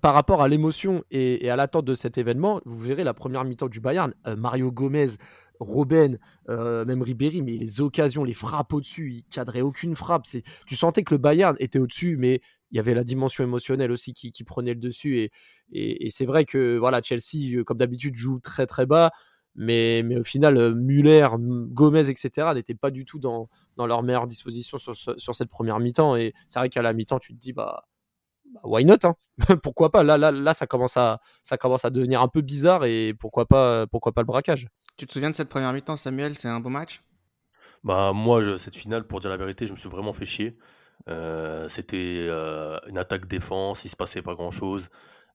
par rapport à l'émotion et, à l'attente de cet événement, vous verrez la première mi-temps du Bayern, euh, Mario Gomez, Robben, euh, même Ribéry, mais les occasions, les frappes au-dessus, il cadrait aucune frappe. C'est, tu sentais que le Bayern était au-dessus, mais il y avait la dimension émotionnelle aussi qui, prenait le dessus. Et, c'est vrai que voilà, Chelsea, euh, comme d'habitude, joue très très bas. Mais, mais au final, Muller, Gomez, etc., n'étaient pas du tout dans, dans leur meilleure disposition sur, sur cette première mi-temps. Et c'est vrai qu'à la mi-temps, tu te dis, bah why not hein? *laughs* Pourquoi pas? Là, là, là, ça commence, à, ça commence à devenir un peu bizarre et pourquoi pas, pourquoi pas le braquage? Tu te souviens de cette première mi-temps, Samuel? C'est un beau match? Bah, Moi, je, cette finale, pour dire la vérité, je me suis vraiment fait chier. Euh, c'était euh, une attaque-défense, il se passait pas grand-chose.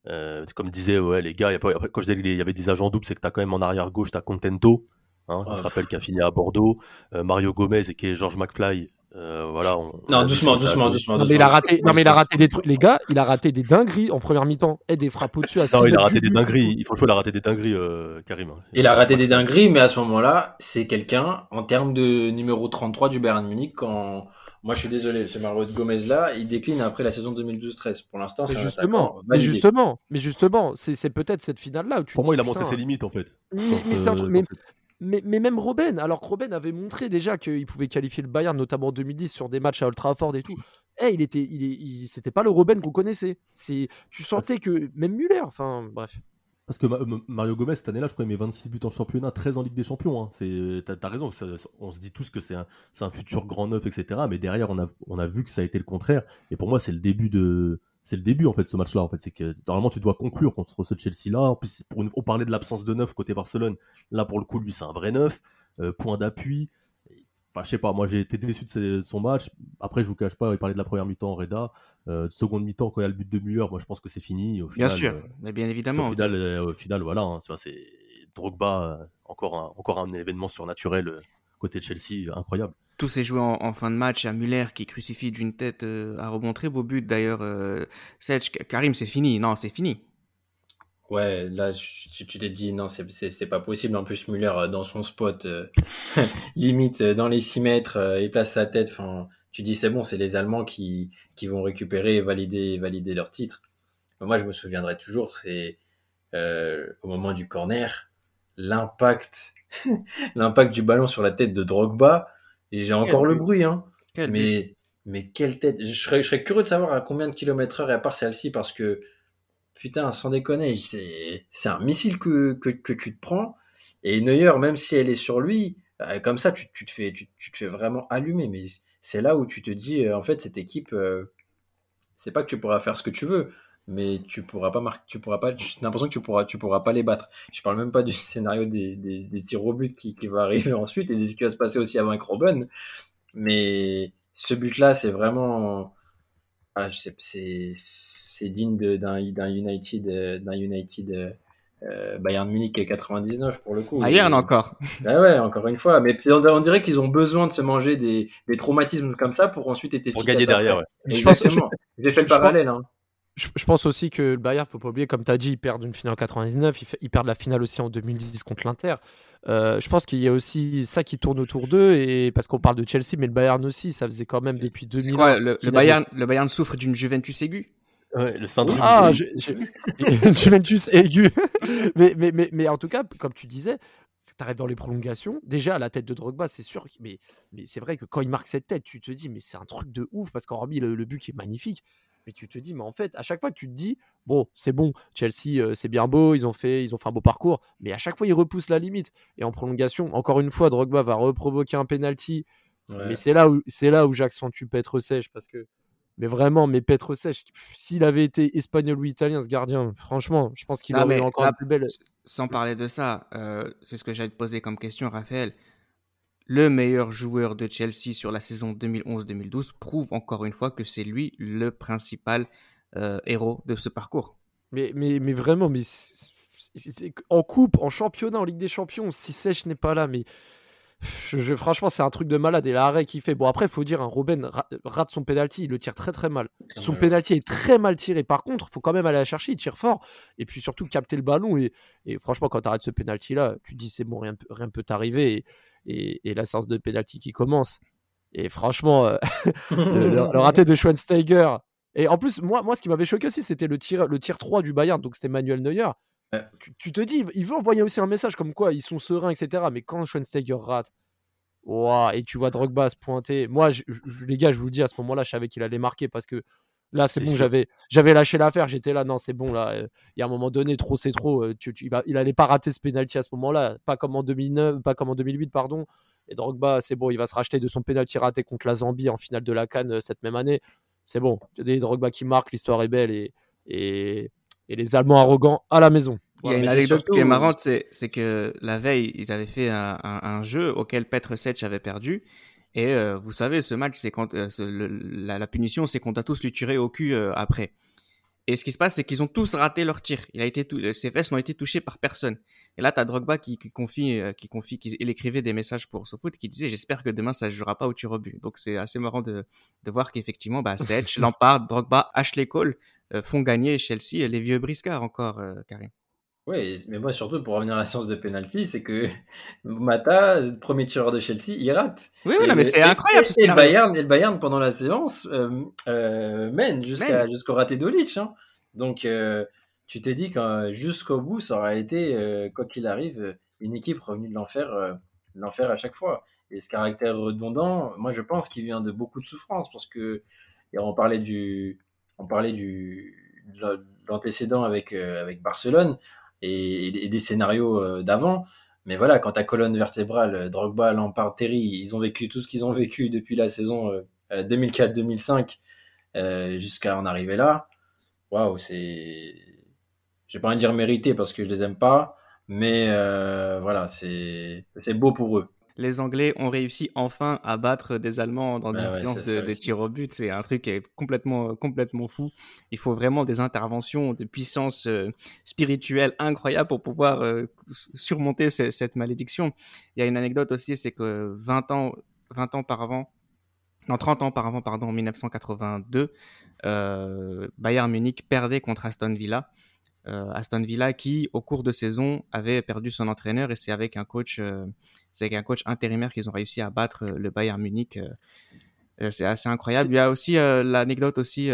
Euh, comme disait ouais, les gars, y a pas, quand je disais qu'il y avait des agents doubles, c'est que tu as quand même en arrière gauche, tu as Contento, hein, on se rappelle qu'il a fini à Bordeaux, euh, Mario Gomez et qui est George McFly. Euh, voilà, non, doucement, doucement, doucement, Non, mais il a raté, non, mais il a raté des trucs, les gars, il a raté des dingueries en première mi-temps et des frappes au-dessus à Non, il a raté des dingueries, il faut le choix, il a raté des dingueries, euh, Karim. Hein. Il a raté des dingueries, mais à ce moment-là, c'est quelqu'un, en termes de numéro 33 du Bayern Munich, quand moi, je suis désolé, ce Mario Gomez là, il décline après la saison 2012-13. Pour l'instant, c'est justement, mais justement, mais justement, c'est peut-être cette finale là où tu. Pour moi, il a montré ses limites en fait. Mais, mais, même Robben, alors que Robben avait montré déjà qu'il pouvait qualifier le Bayern, notamment en 2010 sur des matchs à Ultra Trafford et tout. Eh, il était, il, il c'était pas le Robben qu'on connaissait. C'est, tu sentais que même Muller, enfin bref. Parce que Mario Gomez, cette année-là, je crois, il met 26 buts en championnat, 13 en Ligue des Champions. Hein. T'as as raison, on se dit tous que c'est un, un, futur grand neuf, etc. Mais derrière, on a, on a vu que ça a été le contraire. Et pour moi, c'est le début de. C'est le début en fait ce match-là. En fait, c'est que normalement tu dois conclure contre ce Chelsea-là. En plus, pour une, on parlait de l'absence de neuf côté Barcelone. Là, pour le coup, lui, c'est un vrai neuf. Euh, point d'appui. Enfin, je sais pas, moi j'ai été déçu de, son match. Après, je vous cache pas, il parlait de la première mi-temps, Reda. Euh, seconde mi-temps, quand il y a le but de Muller, moi je pense que c'est fini. Au final, bien sûr, euh, mais bien évidemment. Au final, euh, au final voilà, hein, c'est Drogba, encore un, encore un événement surnaturel côté de Chelsea, incroyable. Tout s'est joué en, fin de match à Muller qui crucifie d'une tête à rebond très beau but d'ailleurs. Karim, c'est fini. Non, c'est fini. Ouais, là, tu t'es dit, non, c'est pas possible. En plus, Muller, euh, dans son spot, euh, *laughs* limite euh, dans les 6 mètres, il place sa tête. Enfin, tu dis, c'est bon, c'est les Allemands qui, qui vont récupérer et valider, valider leur titre. moi, je me souviendrai toujours, c'est au moment du corner, l'impact *laughs* l'impact du ballon sur la tête de Drogba. Et j'ai encore le bruit, hein. mais, mais quelle tête. Je serais, je serais curieux de savoir à combien de kilomètres heure est à part celle-ci parce que putain, sans déconner, c'est un missile que, que, que, tu te prends. Et Neuer, même si elle est sur lui, euh, comme ça, tu, tu te fais, tu, tu, te fais vraiment allumer. Mais c'est là où tu te dis, euh, en fait, cette équipe, euh, c'est pas que tu pourras faire ce que tu veux, mais tu pourras pas marquer, tu pourras pas, j'ai l'impression que tu pourras, tu pourras pas les battre. Je parle même pas du *laughs* scénario des, des, des tirs au but qui, qui va arriver *laughs* ensuite et de ce qui va se passer aussi avant avec Robben. Mais ce but-là, c'est vraiment, ah, je sais, c'est, c'est digne d'un United, euh, d'un United euh, euh, Bayern Munich 99 pour le coup. Bayern encore. Bah *laughs* ouais, encore une fois. Mais on, dirait qu'ils ont besoin de se manger des, des, traumatismes comme ça pour ensuite être Pour gagner derrière, ouais. Exactement. J'ai fait le parallèle. Hein. Je, pense aussi que le Bayern, faut pas oublier, comme tu as dit, ils perdent une finale en 99, ils, perdent la finale aussi en 2010 contre l'Inter. je pense qu'il y a aussi ça qui tourne autour d'eux, et parce qu'on parle de Chelsea, mais le Bayern aussi, ça faisait quand même depuis 2000 quoi, le, Bayern, le Bayern souffre d'une Juventus aiguë? Le syndrome. Ah, *laughs* Juventus aigu. *laughs* mais, mais, mais, mais, en tout cas, comme tu disais, tu arrives dans les prolongations. Déjà, à la tête de Drogba, c'est sûr. Mais, mais c'est vrai que quand il marque cette tête, tu te dis, mais c'est un truc de ouf, parce qu'en le, le but qui est magnifique, mais tu te dis, mais en fait, à chaque fois, tu te dis, bon, c'est bon, Chelsea, euh, c'est bien beau, ils ont, fait, ils ont fait un beau parcours, mais à chaque fois, ils repoussent la limite. Et en prolongation, encore une fois, Drogba va reprovoquer un penalty. Mais c'est là où, c'est là où j'accentue Petre Sèche, parce que mais vraiment, mais Petre Sèche, s'il avait été espagnol ou italien, ce gardien, franchement, je pense qu'il aurait encore la plus belle. Sans parler de ça, euh, c'est ce que j'allais te poser comme question, Raphaël. Le meilleur joueur de Chelsea sur la saison 2011-2012 prouve encore une fois que c'est lui le principal euh, héros de ce parcours. Mais, mais, mais vraiment, mais en coupe, en championnat, en Ligue des Champions, si Sèche n'est pas là, mais je, franchement, c'est un truc de malade. Et l'arrêt qu'il fait. Bon, après, il faut dire, un hein, Robben rate son penalty, il le tire très très mal. Son penalty est très mal tiré. Par contre, il faut quand même aller la chercher, il tire fort. Et puis surtout, capter le ballon. Et, franchement, quand tu arrêtes ce penalty là, tu dis, c'est bon, rien, rien peut t'arriver. Et, la séance de penalty qui commence. Et franchement, euh, *laughs* le, raté de Schweinsteiger. Et en plus, moi, moi ce qui m'avait choqué aussi, c'était le tir, le tir 3 du Bayern. Donc, c'était Manuel Neuer. Tu, te dis, il veut envoyer aussi un message comme quoi ils sont sereins, etc. Mais quand Schweinsteiger rate, et tu vois Drogba se pointer, moi, les gars, je vous le dis, à ce moment-là, je savais qu'il allait marquer parce que là, c'est bon, j'avais, j'avais lâché l'affaire, j'étais là, non, c'est bon, là, euh, il y a un moment donné, trop, c'est trop. Euh, tu, il, va, allait pas rater ce penalty à ce moment-là, pas comme en 2009, pas comme en 2008, pardon. Et Drogba, c'est bon, il va se racheter de son penalty raté contre la Zambie en finale de la Cannes euh, cette même année. C'est bon, des Drogba qui marque, l'histoire est belle et, et et les Allemands arrogants à la maison. Il y a une anecdote qui est marrante, c'est que la veille, ils avaient fait un, jeu auquel Petr Sech avait perdu. Et euh, vous savez, ce match, c'est quand euh, la, punition, c'est qu'on doit tous lui tirer au cul euh, après. Et ce qui se passe, c'est qu'ils ont tous raté leur tir. Il a été ses fesses n'ont été touchées par personne. Et là, tu as Drogba qui, confie, qui confie, qu'il écrivait des messages pour SoFoot qui disait J'espère que demain, ça ne jouera pas au tir au but. Donc, c'est assez marrant de, de voir qu'effectivement, bah, Sech, *laughs* Lampard, Drogba, Ashley Cole font gagner Chelsea les vieux briscards encore, euh, Karim. Oui, mais moi surtout pour revenir à la science de penalty, c'est que Mata, premier tireur de Chelsea, il rate. Oui, oui, mais c'est incroyable. Et, le Bayern, et le Bayern pendant la séance euh, mène jusqu'au raté d'Olic. Hein. Donc tu t'es dit que jusqu'au bout, ça aurait été, quoi qu'il arrive, une équipe revenue de l'enfer, l'enfer à chaque fois. Et ce caractère redondant, moi je pense qu'il vient de beaucoup de souffrance parce que on parlait du on parlait du, de l'antécédent avec, euh, avec Barcelone. et, des scénarios d'avant. Mais voilà, quand ta colonne vertébrale, Drogba, Lampard, Terry, ils ont vécu tout ce qu'ils ont vécu depuis la saison 2004-2005 jusqu'à en arriver là. Waouh, c'est. J'ai pas envie de dire mérité parce que je les aime pas, mais voilà, c'est beau pour eux les Anglais ont réussi enfin à battre des Allemands dans bah une séance de, tirs au but. C'est un truc qui est complètement, complètement fou. Il faut vraiment des interventions de puissance euh, spirituelle incroyable pour pouvoir euh, surmonter cette malédiction. Il y a une anecdote aussi, c'est que 20 ans, 20 ans auparavant, non, 30 ans auparavant, pardon, en 1982, euh, Bayern Munich perdait contre Aston Villa. Euh, Aston Villa qui, au cours de saison, avait perdu son entraîneur et c'est avec un coach, euh, c'est avec un coach intérimaire qu'ils ont réussi à battre euh, le Bayern Munich. c'est assez incroyable. Il y a aussi l'anecdote aussi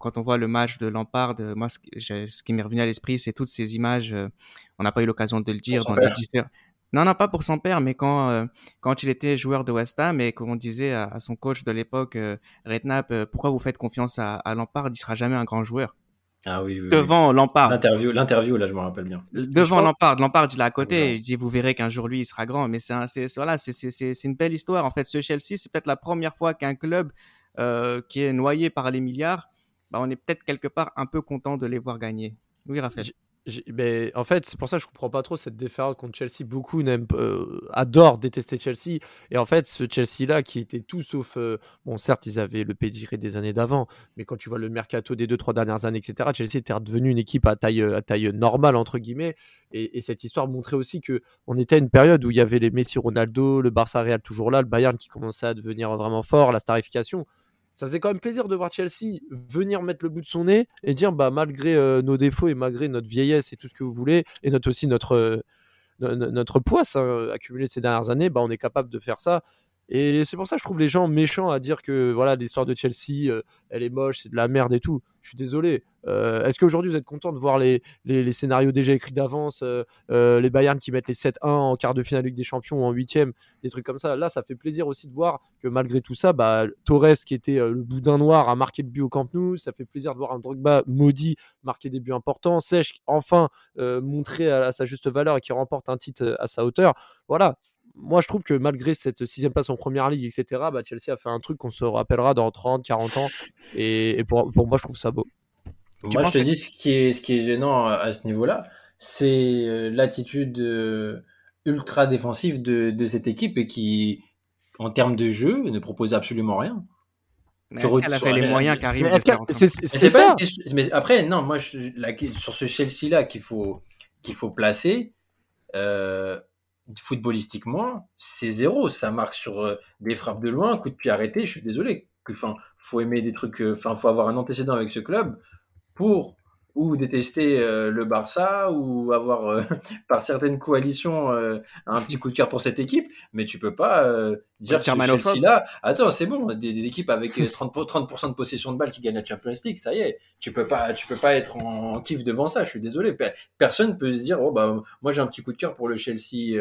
quand on voit le match de Lampard. moi, ce, qui m'est revenu à l'esprit, c'est toutes ces images. on n'a pas eu l'occasion de le dire dans les différents. Non, non, pas pour son père, mais quand quand il était joueur de West Ham et qu'on disait à, son coach de l'époque, Redknapp, pourquoi vous faites confiance à, à Lampard? Il sera jamais un grand joueur. Ah oui, devant Lampard. L'interview, l'interview, là, je me rappelle bien. Devant Lampard, Lampard, il est à côté. Il dit, vous verrez qu'un jour lui, il sera grand. Mais c'est, c'est, voilà, c'est, c'est, c'est une belle histoire. En fait, ce Chelsea, c'est peut-être la première fois qu'un club euh, qui est noyé par les milliards, bah, on est peut-être quelque part un peu content de les voir gagner. Oui, Raphaël en fait, c'est pour ça que je comprends pas trop cette déférence contre Chelsea. Beaucoup euh, adorent détester Chelsea. Et en fait, ce Chelsea-là, qui était tout sauf. Euh, bon, certes, ils avaient le pedigree des années d'avant, mais quand tu vois le mercato des deux, trois dernières années, etc., Chelsea était redevenu une équipe à taille, à taille normale, entre guillemets. Et, cette histoire montrait aussi que on était à une période où il y avait les Messi, Ronaldo, le Barça Real toujours là, le Bayern qui commençait à devenir vraiment fort, la starification ça faisait quand même plaisir de voir Chelsea venir mettre le bout de son nez et dire bah malgré euh, nos défauts et malgré notre vieillesse et tout ce que vous voulez et notre aussi notre euh, notre poisse hein, accumulée ces dernières années, bah on est capable de faire ça et c'est pour ça que je trouve les gens méchants à dire que voilà l'histoire de Chelsea, euh, elle est moche, c'est de la merde et tout. Je suis désolé. Euh, est-ce qu'aujourd'hui vous êtes content de voir les, les, scénarios déjà écrits d'avance, euh, les Bayern qui mettent les 7-1 en quart de finale Ligue des Champions ou en huitième, des trucs comme ça. Là, ça fait plaisir aussi de voir que malgré tout ça, bah, Torres qui était le boudin noir a marqué le but au Camp Nou. Ça fait plaisir de voir un Drogba maudit marquer des buts importants, Sèche enfin montrer à, à, sa juste valeur et qui remporte un titre à sa hauteur. Voilà, moi, je trouve que malgré cette sixième place en première ligue, etc., bah, Chelsea a fait un truc qu'on se rappellera dans 30, 40 ans. Et, pour, moi, je trouve ça beau. Moi, je te dis, ce qui est, ce qui est gênant à ce niveau-là, c'est euh, l'attitude euh, ultra défensive de, cette équipe et qui, en termes de jeu, ne propose absolument rien. Mais est-ce qu'elle a fait les moyens qu'arrive C'est ça. Mais après, non, moi, je, sur ce Chelsea-là qu'il faut, qu'il faut placer, euh, footballistiquement, c'est zéro. Ça marque sur euh, des frappes de loin, coup de pied arrêté. Je suis désolé. Enfin, faut aimer des trucs. Euh, enfin, faut avoir un antécédent avec ce club pour ou détester euh, le Barça ou avoir euh, *laughs* par certaines coalitions euh, un petit coup de cœur pour cette équipe, mais tu peux pas dire que Chelsea là, attends, c'est bon, des, équipes avec 30%, 30 de possession de balles qui gagnent la Champions League, ça y est, tu peux pas tu peux pas être en, kiff devant ça, je suis désolé, personne peut se dire oh bah moi j'ai un petit coup de cœur pour le Chelsea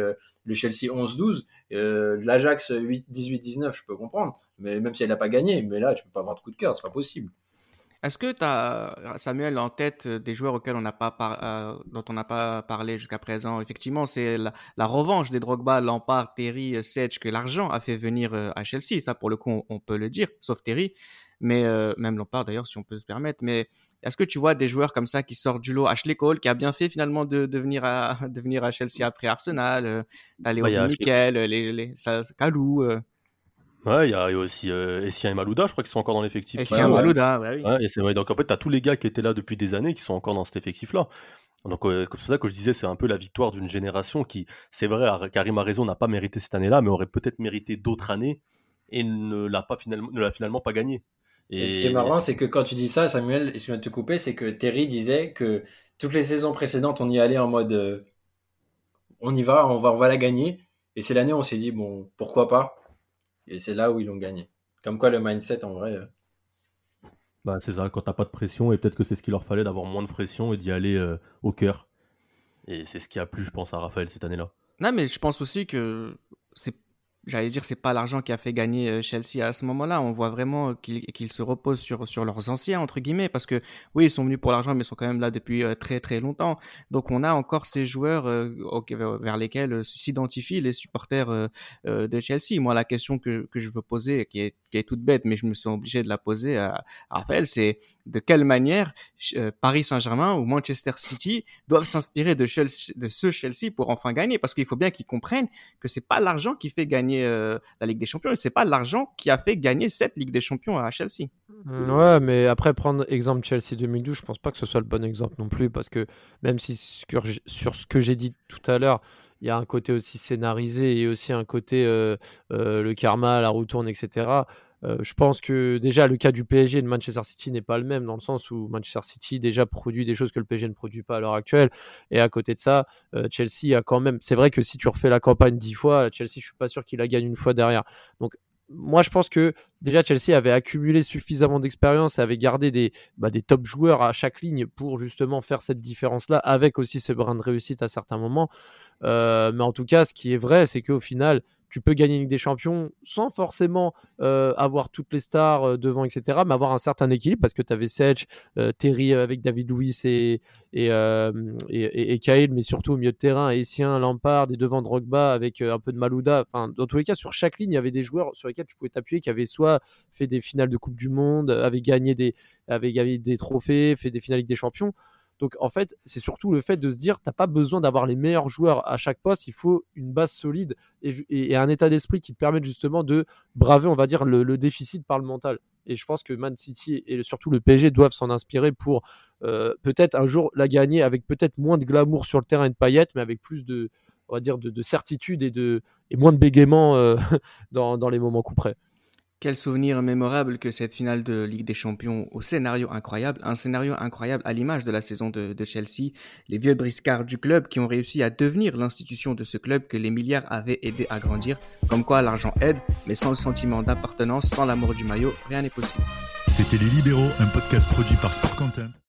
le Chelsea 11-12, l'Ajax 18-19, je peux comprendre, mais même si elle n'a pas gagné, mais là tu peux pas avoir de coup de cœur, c'est pas possible. Est-ce que tu as, Samuel, en tête euh, des joueurs auxquels on n'a pas euh, dont on n'a pas parlé jusqu'à présent? Effectivement, c'est la, revanche des Drogba, Lampard, Terry, euh, Sedge que l'argent a fait venir à Chelsea. Ça, pour le coup, on, peut le dire, sauf Terry, mais même Lampard d'ailleurs, si on peut se permettre. Mais est-ce que tu vois des joueurs comme ça qui sortent du lot? Ashley Cole, qui a bien fait finalement de, venir, à, *laughs* de à Chelsea après Arsenal, euh, Léo Nickel, les, les, Kalou Ouais, il y, a aussi euh, Essien et Malouda, je crois qu'ils sont encore dans l'effectif. Essien et Malouda, ouais, oui. et. Donc en fait, tu as tous les gars qui étaient là depuis des années qui sont encore dans cet effectif-là. Donc euh, c'est pour ça que je disais, c'est un peu la victoire d'une génération qui, c'est vrai, Karim a raison, n'a pas mérité cette année-là, mais aurait peut-être mérité d'autres années et ne l'a pas finalement, ne l'a finalement pas gagné. Et, ce qui est marrant, c'est que quand tu dis ça, Samuel, je viens de te couper, c'est que Terry disait que toutes les saisons précédentes, on y allait en mode, euh, on y va, on va, on va la gagner. Et c'est l'année où on s'est dit, bon, pourquoi pas? Et c'est là où ils l'ont gagné. Comme quoi, le mindset, en vrai. Euh, bah, c'est ça, quand t'as pas de pression, et peut-être que c'est ce qu'il leur fallait d'avoir moins de pression et d'y aller euh, au cœur. Et c'est ce qui a plu, je pense, à Raphaël cette année-là. Non, mais je pense aussi que c'est j'allais dire, c'est pas l'argent qui a fait gagner euh, Chelsea à ce moment-là. On voit vraiment qu'ils se reposent sur, leurs anciens, entre guillemets, parce que oui, ils sont venus pour l'argent, mais ils sont quand même là depuis euh, très très longtemps. Donc on a encore ces joueurs euh, vers lesquels s'identifient les supporters de Chelsea. Moi, la question que, que je veux poser, qui est, qui est toute bête, mais je me suis obligé de la poser à, à Raphaël, c'est de quelle manière Paris Saint-Germain ou Manchester City doivent s'inspirer de, ce Chelsea pour enfin gagner, parce qu'il faut bien qu'ils comprennent que c'est pas l'argent qui fait gagner euh, la Ligue des Champions et c'est pas l'argent qui a fait gagner cette Ligue des Champions à Chelsea. Mm, ouais, mais après prendre exemple Chelsea 2012, je pense pas que ce soit le bon exemple non plus parce que même si sur ce que j'ai dit tout à l'heure, il y a un côté aussi scénarisé et aussi un côté euh, euh, le karma, la roue tourne, etc. Euh, je pense que déjà le cas du PSG et de Manchester City n'est pas le même dans le sens où Manchester City déjà produit des choses que le PSG ne produit pas à l'heure actuelle. Et à côté de ça, Chelsea a quand même. C'est vrai que si tu refais la campagne dix fois, Chelsea, je suis pas sûr qu'il la gagne une fois derrière. Donc moi, je pense que déjà Chelsea avait accumulé suffisamment d'expérience et avait gardé des, bah, des top joueurs à chaque ligne pour justement faire cette différence-là, avec aussi ce brin de réussite à certains moments. Euh, mais en tout cas, ce qui est vrai, c'est qu'au final, tu peux gagner une Ligue des Champions sans forcément euh, avoir toutes les stars euh, devant, etc., mais avoir un certain équilibre parce que tu avais Sedge, euh, Terry avec David Louis et, Kyle, mais surtout au milieu de terrain, Essien, Lampard et devant Drogba avec un peu de Malouda. Enfin, dans tous les cas, sur chaque ligne, il y avait des joueurs sur lesquels tu pouvais t'appuyer qui avaient soit fait des finales de Coupe du Monde, avaient gagné des, avaient gagné des trophées, fait des finales des Champions. Donc en fait, c'est surtout le fait de se dire, tu n'as pas besoin d'avoir les meilleurs joueurs à chaque poste, il faut une base solide et, un état d'esprit qui te permette justement de braver, on va dire, le, déficit par le mental. Et je pense que Man City et surtout le PSG doivent s'en inspirer pour euh, peut-être un jour la gagner avec peut-être moins de glamour sur le terrain et de paillettes, mais avec plus de, on va dire, de, certitude et, de, et moins de bégaiement euh, *laughs* dans, dans les moments coup près. Quel souvenir mémorable que cette finale de Ligue des Champions au scénario incroyable, un scénario incroyable à l'image de la saison de, Chelsea, les vieux briscards du club qui ont réussi à devenir l'institution de ce club que les milliards avaient aidé à grandir, comme quoi l'argent aide, mais sans le sentiment d'appartenance, sans l'amour du maillot, rien n'est possible. C'était Les Libéraux, un podcast produit par Sport Content.